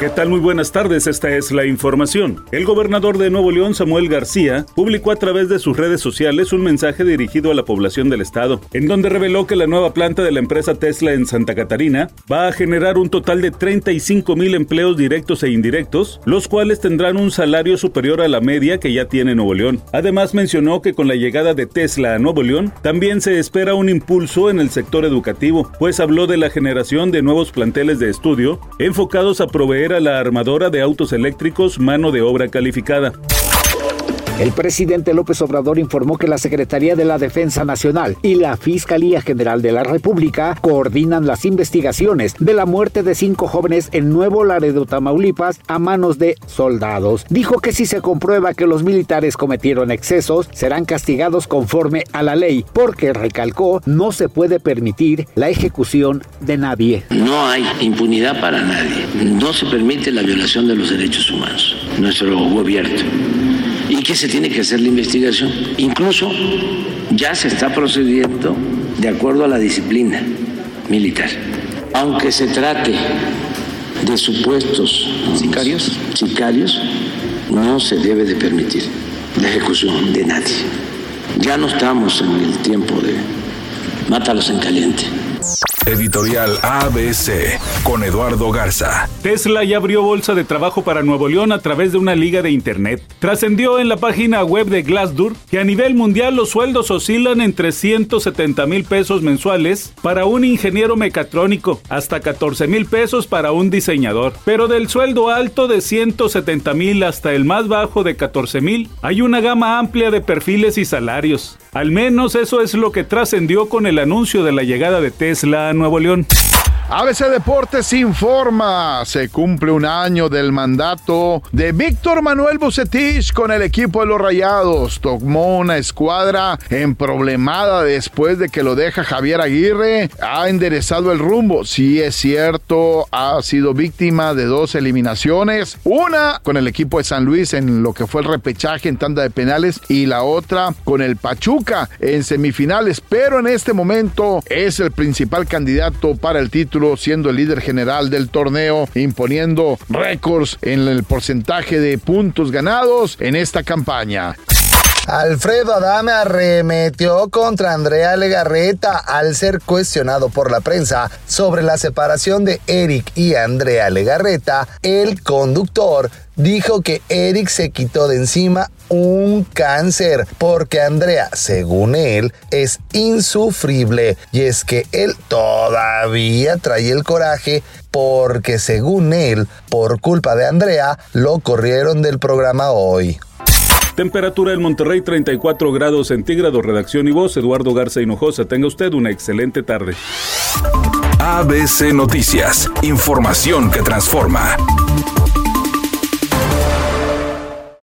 ¿Qué tal? Muy buenas tardes, esta es la información. El gobernador de Nuevo León, Samuel García, publicó a través de sus redes sociales un mensaje dirigido a la población del estado, en donde reveló que la nueva planta de la empresa Tesla en Santa Catarina va a generar un total de 35 mil empleos directos e indirectos, los cuales tendrán un salario superior a la media que ya tiene Nuevo León. Además mencionó que con la llegada de Tesla a Nuevo León, también se espera un impulso en el sector educativo, pues habló de la generación de nuevos planteles de estudio enfocados a proveer a la armadora de autos eléctricos mano de obra calificada. El presidente López Obrador informó que la Secretaría de la Defensa Nacional y la Fiscalía General de la República coordinan las investigaciones de la muerte de cinco jóvenes en Nuevo Laredo, Tamaulipas, a manos de soldados. Dijo que si se comprueba que los militares cometieron excesos, serán castigados conforme a la ley, porque recalcó no se puede permitir la ejecución de nadie. No hay impunidad para nadie. No se permite la violación de los derechos humanos. Nuestro gobierno y que se tiene que hacer la investigación. Incluso ya se está procediendo de acuerdo a la disciplina militar. Aunque se trate de supuestos sicarios, sicarios no se debe de permitir la ejecución de nadie. Ya no estamos en el tiempo de mátalos en caliente. Editorial ABC con Eduardo Garza. Tesla ya abrió bolsa de trabajo para Nuevo León a través de una liga de internet. Trascendió en la página web de Glassdoor que a nivel mundial los sueldos oscilan entre 170 mil pesos mensuales para un ingeniero mecatrónico, hasta 14 mil pesos para un diseñador. Pero del sueldo alto de 170 mil hasta el más bajo de 14 mil, hay una gama amplia de perfiles y salarios. Al menos eso es lo que trascendió con el anuncio de la llegada de Tesla Nuevo León. ABC Deportes informa, se cumple un año del mandato de Víctor Manuel Bucetich con el equipo de los Rayados. Tomó una escuadra emproblemada después de que lo deja Javier Aguirre. Ha enderezado el rumbo. Sí es cierto, ha sido víctima de dos eliminaciones. Una con el equipo de San Luis en lo que fue el repechaje en tanda de penales y la otra con el Pachuca en semifinales. Pero en este momento es el principal candidato para el siendo el líder general del torneo, imponiendo récords en el porcentaje de puntos ganados en esta campaña. Alfredo Adame arremetió contra Andrea Legarreta al ser cuestionado por la prensa sobre la separación de Eric y Andrea Legarreta. El conductor dijo que Eric se quitó de encima un cáncer porque Andrea, según él, es insufrible y es que él todavía trae el coraje porque según él, por culpa de Andrea, lo corrieron del programa hoy. Temperatura en Monterrey 34 grados centígrados. Redacción y voz Eduardo Garza Hinojosa. Tenga usted una excelente tarde. ABC Noticias. Información que transforma.